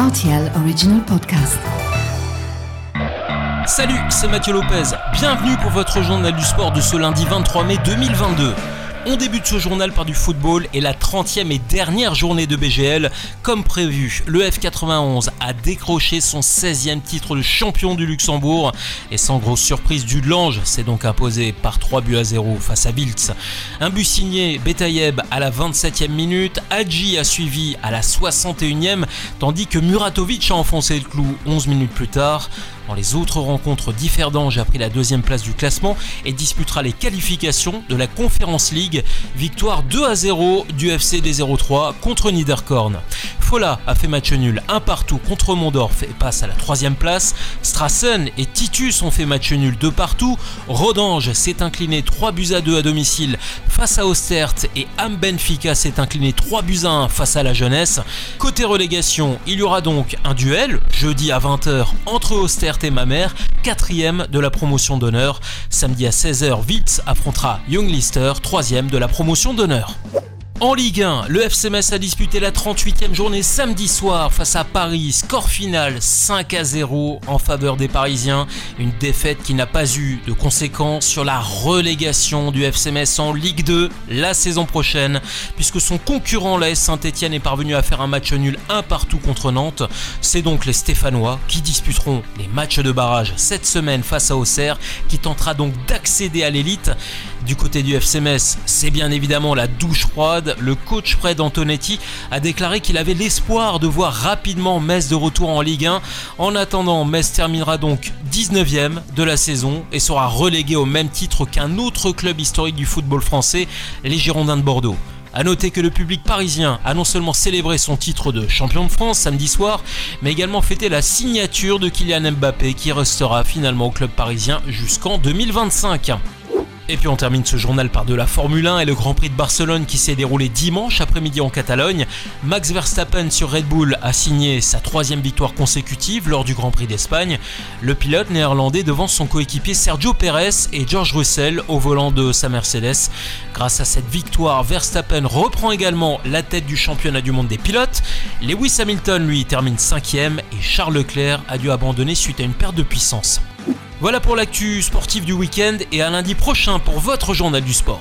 RTL Original Podcast. Salut, c'est Mathieu Lopez. Bienvenue pour votre journal du sport de ce lundi 23 mai 2022. On débute ce journal par du football et la 30e et dernière journée de BGL. Comme prévu, le F91 a décroché son 16e titre de champion du Luxembourg et sans grosse surprise, du Lange s'est donc imposé par 3 buts à 0 face à Wiltz. Un but signé Betayeb à la 27e minute, Hadji a suivi à la 61e tandis que Muratovic a enfoncé le clou 11 minutes plus tard. Dans les autres rencontres, Differdange a pris la deuxième place du classement et disputera les qualifications de la Conference League. Victoire 2 à 0 du FC des 03 contre Niederkorn. Fola a fait match nul un partout contre Mondorf et passe à la troisième place. Strassen et Titus ont fait match nul deux partout. Rodange s'est incliné 3 buts à 2 à domicile face à Ostert et Am Benfica s'est incliné 3 buts à 1 face à la jeunesse. Côté relégation, il y aura donc un duel jeudi à 20h entre Ostert et ma mère, quatrième de la promotion d'honneur. Samedi à 16h, Witz affrontera Young Lister, troisième de la promotion d'honneur. En Ligue 1, le FC a disputé la 38e journée samedi soir face à Paris. Score final 5 à 0 en faveur des Parisiens. Une défaite qui n'a pas eu de conséquences sur la relégation du FC Metz en Ligue 2 la saison prochaine, puisque son concurrent l'AS Saint-Etienne est parvenu à faire un match nul un partout contre Nantes. C'est donc les Stéphanois qui disputeront les matchs de barrage cette semaine face à Auxerre, qui tentera donc d'accéder à l'élite. Du côté du FC c'est bien évidemment la douche froide. Le coach Fred Antonetti a déclaré qu'il avait l'espoir de voir rapidement Metz de retour en Ligue 1. En attendant, Metz terminera donc 19e de la saison et sera relégué au même titre qu'un autre club historique du football français, les Girondins de Bordeaux. A noter que le public parisien a non seulement célébré son titre de champion de France samedi soir, mais également fêté la signature de Kylian Mbappé qui restera finalement au club parisien jusqu'en 2025. Et puis on termine ce journal par de la Formule 1 et le Grand Prix de Barcelone qui s'est déroulé dimanche après-midi en Catalogne. Max Verstappen sur Red Bull a signé sa troisième victoire consécutive lors du Grand Prix d'Espagne. Le pilote néerlandais devance son coéquipier Sergio Perez et George Russell au volant de sa Mercedes. Grâce à cette victoire, Verstappen reprend également la tête du championnat du monde des pilotes. Lewis Hamilton lui termine cinquième et Charles Leclerc a dû abandonner suite à une perte de puissance. Voilà pour l'actu sportive du week-end et à lundi prochain pour votre journal du sport.